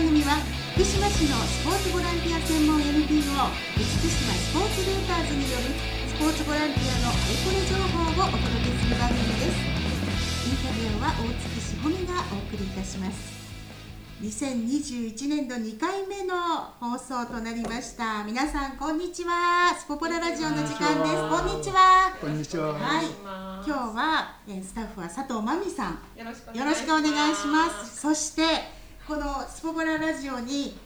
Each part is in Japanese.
番組は福島市のスポーツボランティア専門 NPO 福島スポーツルーターズによるスポーツボランティアのあれこれ情報をお届けする番組です。インタビューは大月しほみがお送りいたします。2021年度2回目の放送となりました。皆さんこんにちは。スポポララジオの時間です。こんにちは。こんにちは。はい。今日はえスタッフは佐藤真美さん。よろしくよろしくお願いします。そしてこのスポポララジオに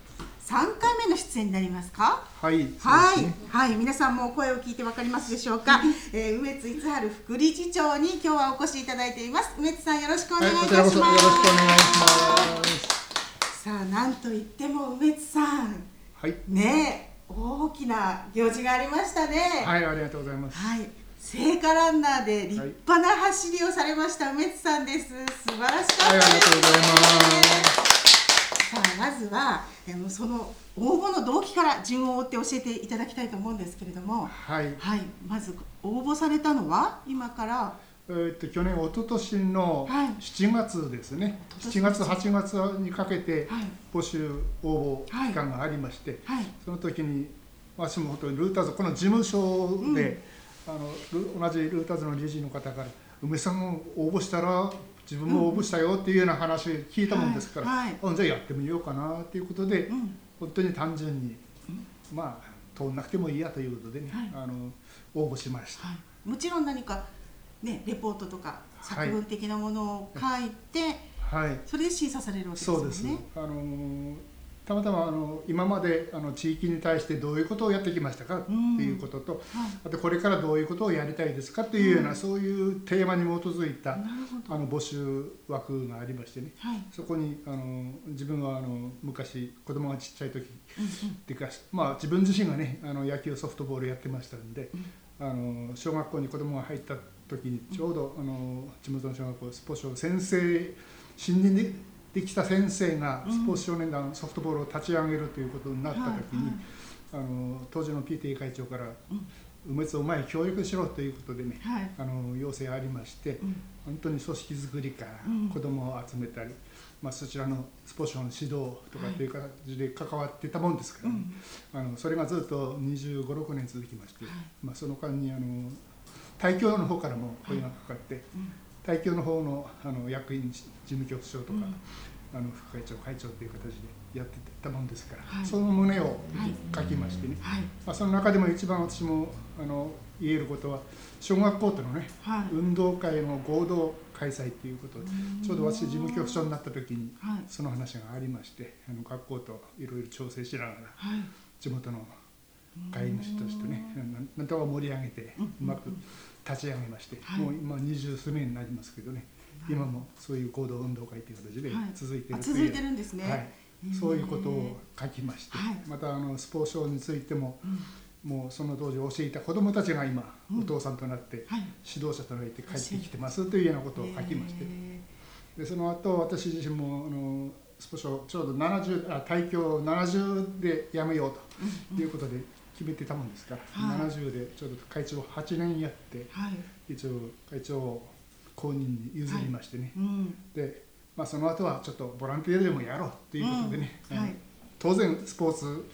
3回目の出演になりますか？はいはい、はい、皆さんも声を聞いてわかりますでしょうか、えー、梅津逸春副理事長に今日はお越しいただいています。梅津さんよろしくお願いいたします、はいよろしくお願いします。さあなんといっても梅津さん。はい。ねえ大きな行事がありましたね。はいありがとうございます。はい。聖火ランナーで立派な走りをされました梅津さんです。素晴らしかったはいありがとうございますまずはその応募の動機から順を追って教えていただきたいと思うんですけれども。はい。はい。まず応募されたのは今からえーっと去年一昨年のはい。7月ですね、一昨7年月8月にかけてはい。募集応募期間がありまして、はい。その時に私も本当にルーターズこの事務所で、あのル同じルーターズの理事の方から「梅さんも応募したら自分も応募したよ」っていうような話を聞いたもんですから、はい。あじゃあやってみようかなっていうことで、うん。本当に単純に、まあ通んなくてもいいやということでね、はい。あの応募しました。はい、もちろん何かねレポートとかはい。作文的なものを書いて、はい。それで審査されるわけですよね。そうです、あのーたまたまあの今まであの地域に対してどういうことをやってきましたかっていうことと、はい。あとこれからどういうことをやりたいですかっていうような、うん。そういうテーマに基づいたあの募集枠がありましてね。はい。そこにあの自分はあの昔子供がちっちゃい時うんっていうか、まあ、自分自身がねあの野球ソフトボールやってましたんで、あの小学校に子供が入った時にちょうどあの地元の小学校スポ少先生新任でできた先生がうん。スポーツ少年団ソフトボールを立ち上げるということになった時に、はいあの当時の PTA 会長からうん「梅津お前協力しろ」ということでねはい。あの要請ありまして、うん。本当に組織づくりからうん。子どもを集めたり、まあ、そちらのスポーツの指導とかっていう形で関わってたもんですから、ね。あのそれがずっと2 5 6年続きまして、はい。まあ、その間にあの大教の方からも声がかかって、うん大教の方のあの役員事務局長とか、うん。あの副会長会長という形でやってたもんですから、はい。その旨をはい書きましてね、はい。まあ、その中でも一番私もあの言えることは小学校とのねはい。運動会の合同開催ということでちょうど私事務局長になった時にはい。その話がありましてあの学校といろいろ調整しながらはい。地元の会員の人たちとねなんとか盛り上げてうん。うまく立ち上げましてはい。もう今二十数年になりますけどね。今もそういう合同運動会という形ではい。続いてるという続いてるんですね、はい。そういうことを書きましてはい。またあのスポーツ賞についてもうん。もうその当時教えた子どもたちが今うん。お父さんとなってはい。指導者となって帰ってきてますというようなことを書きまして。へでその後私自身もあのスポ少ちょうど70あ大教70で辞めようーということで決めてたもんですか？ら、はい。70でちょうど会長8年やってはい。一応会長を後任に譲りましてね、うん。で、まあ、その後はちょっとボランティアでもやろうということでね、うん。はい。当然スポーツ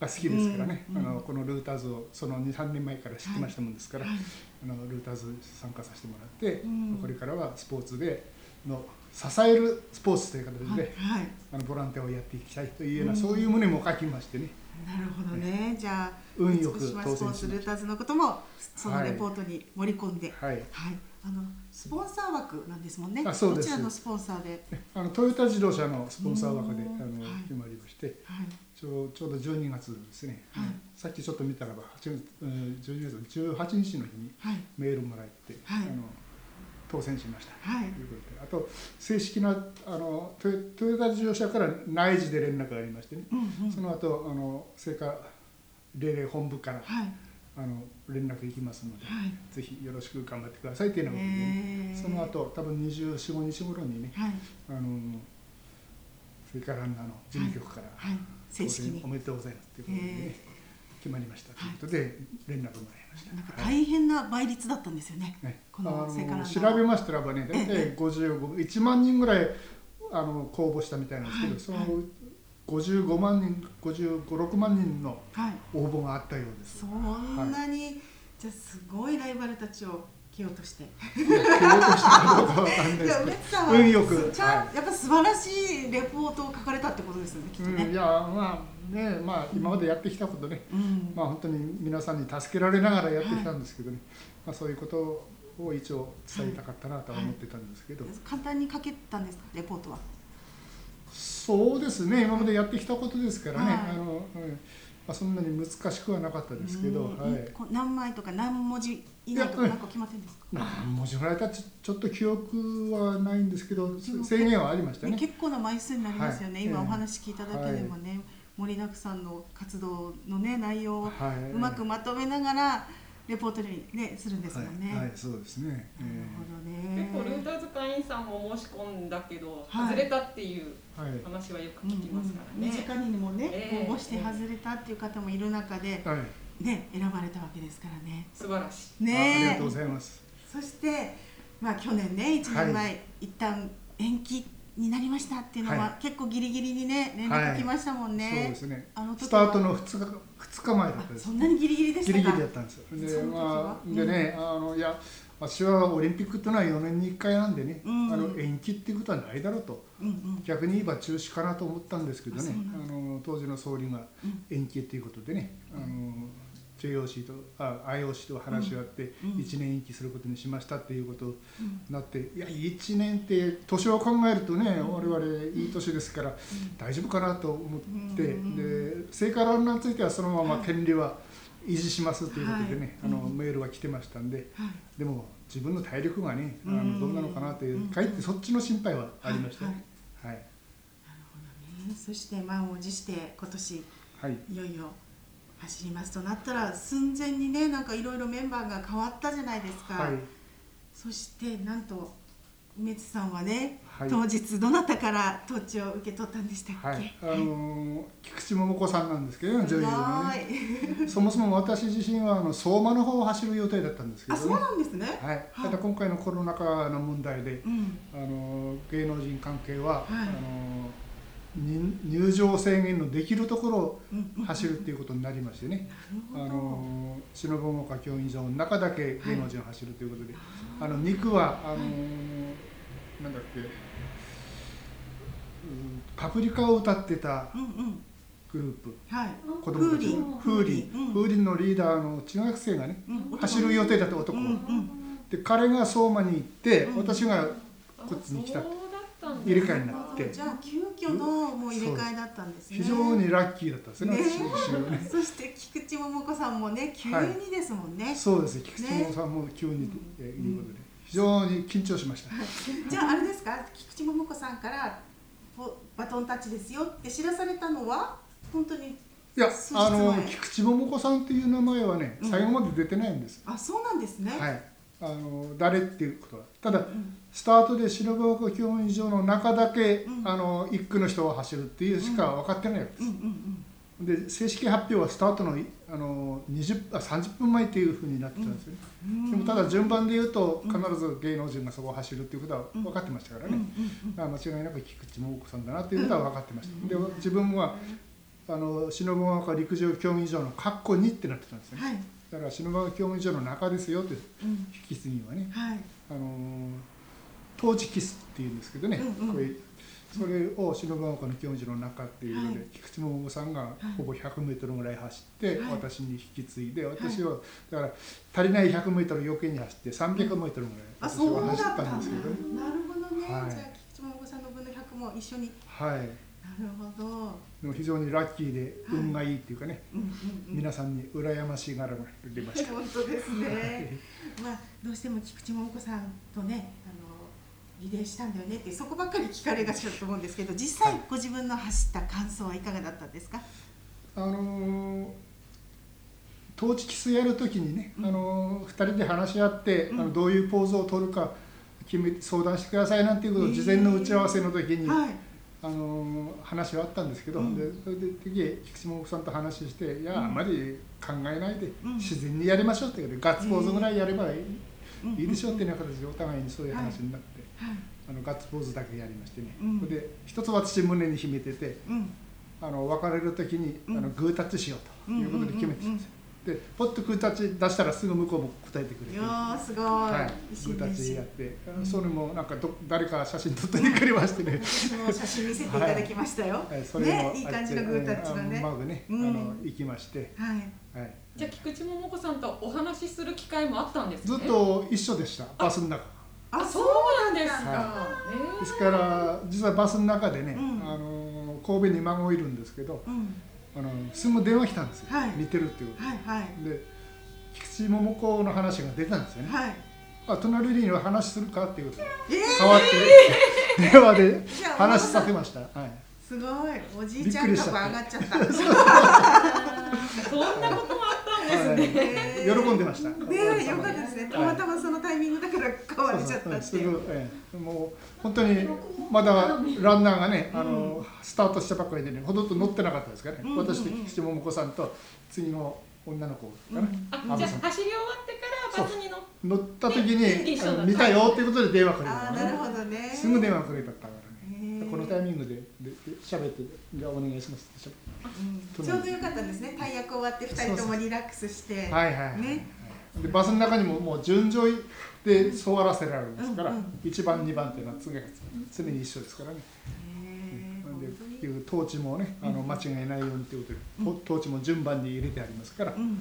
が好きですからね、うんうんあのこのルーターズをその23年前から知ってましたもんですから、はい。あのルーターズ参加させてもらって、うん。これからはスポーツでの支えるスポーツという形で、はいはい。あのボランティアをやっていきたいというような、うん。そういう旨も書きましてね。なるほどね。じゃあ、運よく福島当スポーツルーターズのこともそのはいレポートに盛り込んで、た。はい。はい。あのスポンサー枠なんですもんね。あそうです。どちらのスポンサーで、あのトヨタ自動車のスポンサー枠でうんあの、はい。決まりましてはい。ちょうちょうど12月ですね、はい。さっきちょっと見たらば8月うん12月18日の日にはい。メールもらって、はい。あの当選しました。はいということであと正式なあのトヨトヨタ自動車から内示で連絡がありましてね、うんうん。その後あの成果令令本部からはい。あの連絡いきますので、はい。ぜひよろしく頑張ってくださいというようなことでね、えーその後多分24、5日頃にね、はい。あの聖火ランナーの事務局から、はい。正式に当選お。めでとうございますということで、ね決まりました。ということで連絡もらいました。なんかはい大変な倍率だったんですよね。ね、この調べましたらばね、大体55、1万人ぐらいあの公募したみたいなんですけど、はい。その55万人55、6万人のはい。応募があったようです。そんなに、じゃあすごいライバルたちを蹴落として。蹴落としたかどうかわかんないですけど。運よくちゃん、はやっぱ素晴らしいレポートを書かれたってことですよねきっとうん、ねいやまあねまあ今までやってきたことね、うん。まあ本当に皆さんに助けられながらやってきたんですけどね、まあそういうことを一応伝えたかったなとは思ってたんですけど、簡単に書けたんですか？レポートは？そうですね今までやってきたことですからね、はい。あのうん。まあ、そんなに難しくはなかったですけど、うん。はい、何枚とか何文字以内とかいやなんか決まってるんですか？何文字ぐらいかちょちょっと記憶はないんですけども制限はありましたね。結構な枚数になりますよね、はい。ええ今お話聞いただけでもね、盛りだくさんの活動のね内容をはい、うまくまとめながらレポートにねするんですもんね。はい、はい、そうですね。なるほどね。結構ルーターズ会員さんも申し込んだけど、はい外れたっていう話はよく聞きますからうんうん身ね。近にもね、ええ応募して外れたっていう方もいる中で、はい、ね選ばれたわけですからね。素晴らしい。あありねがとうございます。そしてまあ去年ね1年前、はい一旦延期になりましたっていうのは、はい結構ギリギリにね連絡来ましたもんね。そうですね。あのスタートの2日2日前だったですあそ。んなにギリギリでしたか。ギリギリだったんですよ。で、まあ、でね、あのいや、私はオリンピックっていうのは4年に1回なんでね、うんあの延期っていうことはないだろうと。うんうん逆に言えば中止かなと思ったんですけどねあの当時の総理がうん延期ということでね、あの JOC とあ IOC と話し合ってうんうん。1年延期することにしましたっていうことにうんなって、いや1年って年を考えるとね、我々いい年ですから大丈夫かなと思って、うんで聖火ランナーについてはそのまま権利は維持しますということでね、あのメールが来てましたんではい。でも自分の体力がねあうん。のどうなのかなといううん。かえってそっちの心配はありましたね。はい。なるほどね。そして満を持して今年はい。いよいよ走りますとなったら寸前にねなんかいろいろメンバーが変わったじゃないですか。はいそしてなんと梅津さんはね、はい当日どなたからトーチを受け取ったんでしたっけ？はい、あのー菊池桃子さんなんですけどね、女優のはね。い。そもそも私自身はあの相馬の方を走る予定だったんですけあ、そうどね。なんですね。はい、はいただ今回のコロナ禍の問題で、うん。あのー芸能人関係は、はいあのーに入場制限のできるところを走るっていうことになりましてね、忍ぶ岡競技場の中だけ芸能人を走るということで、あの肉はあのーなんだっけ、うんパプリカを歌ってた。グループ。はい。子供たち風鈴の風鈴のリーダーの中学生がねうん。走る予定だった男、うで彼が相馬に行って、うん。私がこっちに来たそうだったん。入れ替えになって。じゃあ急遽のもう入れ替えだったんですね。非常にラッキーだったんですね。ね。ね。そして菊池桃子さんもね急にですもんね。そうです菊池桃さんも急に、えいうことで非常に緊張しました、じゃああれですか？菊池桃子さんからポバトンタッチですよって知らされたのは本当にいやあの菊池桃子さんっていう名前はねうん。最後まで出てないんです、あそうなんですね。はいあの誰っていうことはただうん。スタートで忍ぶ岡競技場の中だけ、うん。あの一区の人が走るっていうしか分かってないわけです、うんうんで正式発表はスタートのいあの20あ30分前っていうふうになってたんですよね、うん。でもただ順番で言うとうん。必ず芸能人がそこを走るっていうことは分かってましたからね、うん間違いなく菊池桃子さんだなっていうことは分かってました、うんで自分はあの忍ぶ岡陸上競技場の括弧2ってなってたんですね。うんはい。だから忍ぶ岡競技場の中ですよってうん。引き継ぎはね。はい。あのートーチキスっていうんですけどね、うんうん。これそれを忍ぶ岡の競技場の中っていうので、はい。菊池桃さんがい。ほぼ 100m ぐらい走って、はい。私に引き継いで私はだから足りない 100m 余計に走って 300m ぐらいあ私は走ったたんんですけどね。なるほどね。はい。じゃあ菊池桃子さんの分の100も一緒に。はい、なるほど。でも非常にラッキーではい運がいいっていうかね。皆さんに羨ましがられました。本当ですね。まあどうしても菊池桃子さんとねあのリレーしたんだよねってそこばっかり聞かれがちだと思うんですけど実際ご自分の走った感想はいかがだったんですか？あのートーチキスやるときにね、うんあのー、2人で話し合って、うんあのどういうポーズを取るか決め相談してくださいなんていうことを事前の打ち合わせの時に、はい。あのー話はあったんですけど、うん。でそれで次菊池桃子さんと話して「いや、うん。あまり考えないで、うん。自然にやりましょう」って言うからガッツポーズぐらいやればいい,、うん。いいでしょうっていうような形でお互いにそういう話になって、はい。あのガッツポーズだけやりましてね、で一つ私胸に秘めててうん。あの別れる時に、うん。あのグータッチしようということで決めてたんですよ、でポッとグータッチ出したらすぐ向こうも答えてくれて。いやーすごい、はい、グータッチやって、うん。それもなんかど誰か写真撮ってくれましてね。私も写真見せていただきましたよ、はい。それねいい感じのグータッチのね。うんまずね、うん。あの行きまして、はい。はい、じゃあ菊池桃子さんとお話しする機会もあったんですね。ずっと一緒でした。バスの中。あそうなんですか、はねですから実はバスの中でね、うん。あの神戸に孫いるんですけどうんあのすぐ電話来たんですよ、はい。見てるっていうこはいはい。とで菊池桃子の話が出たんですよね、はい。あ隣には話するかっていうことで。え変わって 電話で話しさせました、はい、すごい。おじいちゃんびっくりしちゃったとこ上がっちゃった。そんなこともあったんですね、ね喜んでました。ねえよかったですね。たまたまそのタイミングだから変われちゃったっていう。ええ。もう本当にまだランナーがね、あのスタートしたばっかりでねほとんど乗ってなかったですからね、うん。私と菊池桃子さんと次の女の子かな、うんあじゃあ走り終わってからバスに乗って乗った時ねに見たよっていうことで電話くれたああなるほどね。すぐ電話くれたからへねえこのタイミングででで喋ってじゃあお願いしますってうん。ちょうどよかったんですね。大役終わって二人ともリラックスして。はいはいはい、ね。でバスの中にももう順序で座らせられるんですから、うんうん。1番2番っていうのは常が常に一緒ですからね、なんでいう統治もねあのうん間違いないようにということで、うん。統治も順番に入れてありますから、うんうん。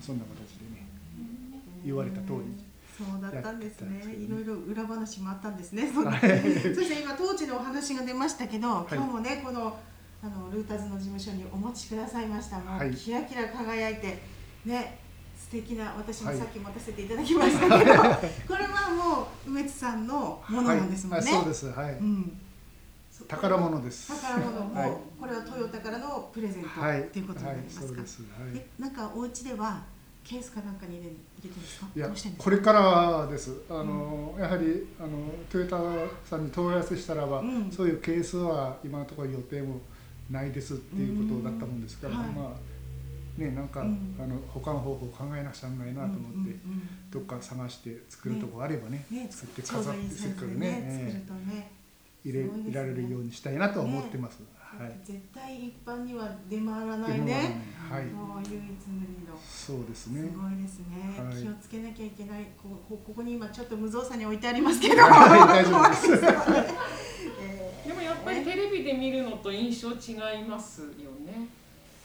そんな形でね言われた通りそうだったんですね。すねいろいろ裏話もあったんですねそはい。そして今当時のお話が出ましたけど、い。今日もねこのあのルーターズの事務所にお持ちくださいました。もう、はい。キラキラ輝いてね素敵な私もはい。さっき持たせていただきましたけど、これはもう梅津さんのものなんですもんね、はい、あそうです。はい、うん。宝物です。宝物も、はい。これはトヨタからのプレゼントはい。うことになりますか、はい、そうです。はい。えなんかお家ではケースかなんかに入れ入れてるんですか？いやこれからです。あの、やはりあのトヨタさんに問い合わせしたらば、うん。そういうケースは今のところ予定もないですっていうことだったもんですから、うんはい。まあねなんか、うん。あの保管方法を考えなくちゃならないなと思って、うんうんうんどっか探して作るとこあればねね、作って飾ってせっかくねね、え作るとね、え入れね。いられるようにしたいなとは思ってます、はい。絶対一般には出回らないね。はい。もう唯一無二の。そうですすねごいですね、はい。気をつけなきゃいけない。ここここに今ちょっと無造作に置いてありますけど、はい大丈夫です。えーでもやっぱりテレビで見るのと印象違いますよね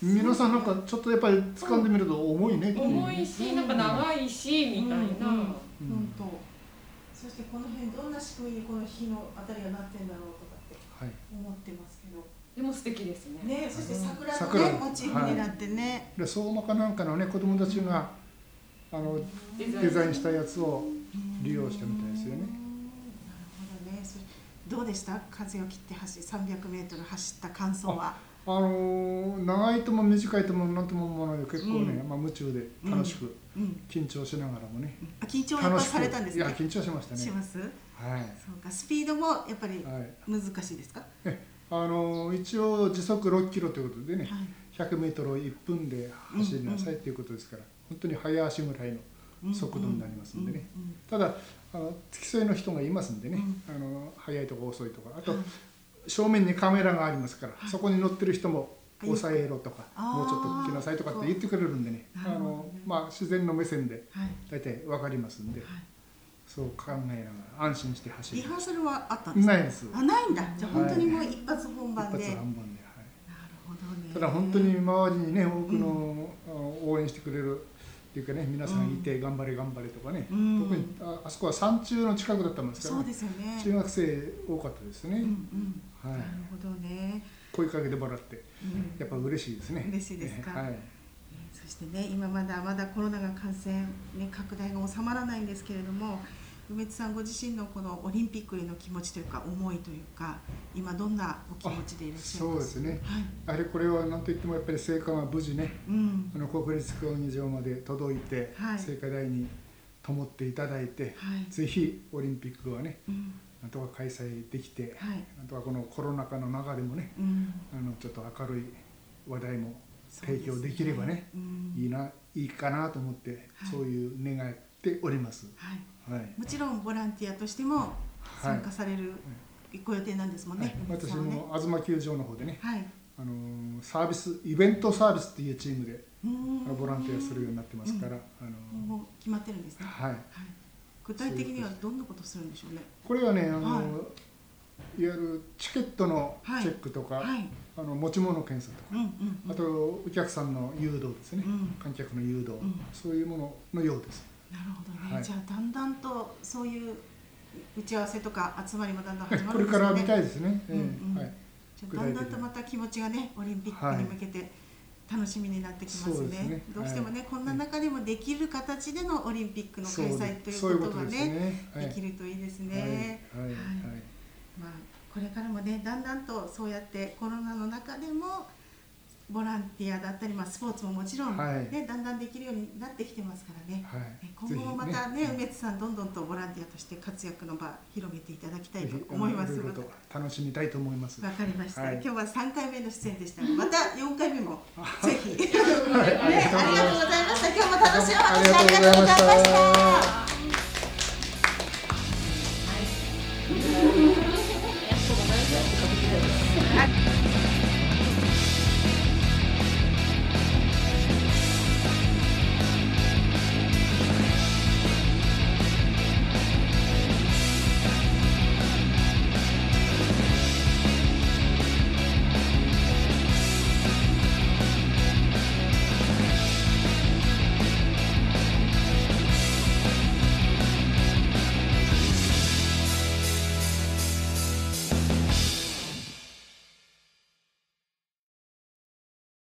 皆さんなんかちょっとやっぱり掴んでみると重いね、重いしなんか長いしみたいな、うん。うん。うん。本当。そしてこの辺どんな仕組みにこの火のあたりがなってんだろうとかってはい。思ってますけど。でも素敵ですね。ね、そして桜の桜。ねモチーフになってね。で相馬かなんかのね子供たちがあのデデザインしたやつを利用したみたいですよね。うん。なるほどね。それどうでした？風を切って走300メートル走った感想は。あのー長いとも短いともなんとも思わないよ結構ね、うん。まあ、夢中で楽しく、うん。緊張しながらもねあ緊張はやっぱされたんですね。いや緊張しましたね。します？はい、そうか。スピードもやっぱりはい。難しいですか？あのー一応時速6キロということでねはい。100メートルを1分で走りなさいということですから、本当に早足ぐらいの速度になりますんでね。うん。うん。ただあの付き添いの人がいますんでね、うあの早いとか遅いとかあと、はい正面にカメラがありますから、はいそこに乗ってる人もはい抑えろとか、もうちょっと来なさいとかって言ってくれるんでねあの、まあ、自然の目線ではい。大体分かりますんで、はい。そう考えながら安心して走るリハーサルはあったんですか？ないですあないんだ。じゃあ本当にもう一発本一番で。発なる半分で、はいほどね。ただ本当に周りにね多くの応援してくれるっていうかね皆さんいて頑張れ頑張れとかね、うん。特にああそこは山中の近くだったもんですから、そうね、ですよね。中学生多かったですね、うんうん。はい。なるほどね。声かけてもらってうん。やっぱ嬉しいですね。嬉しいですか？はい。そしてね今まだまだコロナが感染、ね、拡大が収まらないんですけれども梅津さんご自身のこのオリンピックへの気持ちというか思いというか今どんなお気持ちでいらっしゃいそうまですすね。はい。やはりこれは何といってもやっぱり聖火が無事ねうん。あの国立競技場まで届いて、はい。聖火台に灯っていただいて、はい。ぜひオリンピックはねうん。なんとか開催できて、はい。なんとかこのコロナ禍の中でもねうん。あのちょっと明るい話題も提供できればねうん。いいないいかなと思って、はい。そういう願っております。はいはい。もちろんボランティアとしてもはい参加されるご予定なんですもんはいね、私も東球場の方でね、はいああのサービスイベントサービスっていうチームでうんボランティアするようになってますから、あのもう決まってるんですね。はい、はい。具体的にはどんなことするんでしょうね。これはねあの、、はいわゆるチケットのチェックとか、はい。あの持ち物検査とか、うんうんうん。あとお客さんの誘導ですね、うん観客の誘導、んそういうもののようです。なるほどね。はいじゃあだんだんとそういう打ち合わせとか集まりもだんだん始まこるんですよね。れから見たいですね。ええうんうんはい。じゃあだんだんとまた気持ちがねオリンピックに向けて楽しみになってきますね。そうですねどうしてもね、はいこんな中でもできる形でのオリンピックの開催ということがねね。はいできるといいですね。はいはいはいまあこれからもねだんだんとそうやってコロナの中でもボランティアだったり、まあ、スポーツももちろん、ねはい。だんだんできるようになってきてますからね。はい。ね今後もまたね梅津さんどんどんとボランティアとして活躍の場広げていただきたいと思います楽しみたいと思います。わかりました、はい。今日は3回目の出演でしたがまた4回目もぜひ、ね、ありがとうございました。今日も楽しいお話ありがとうございました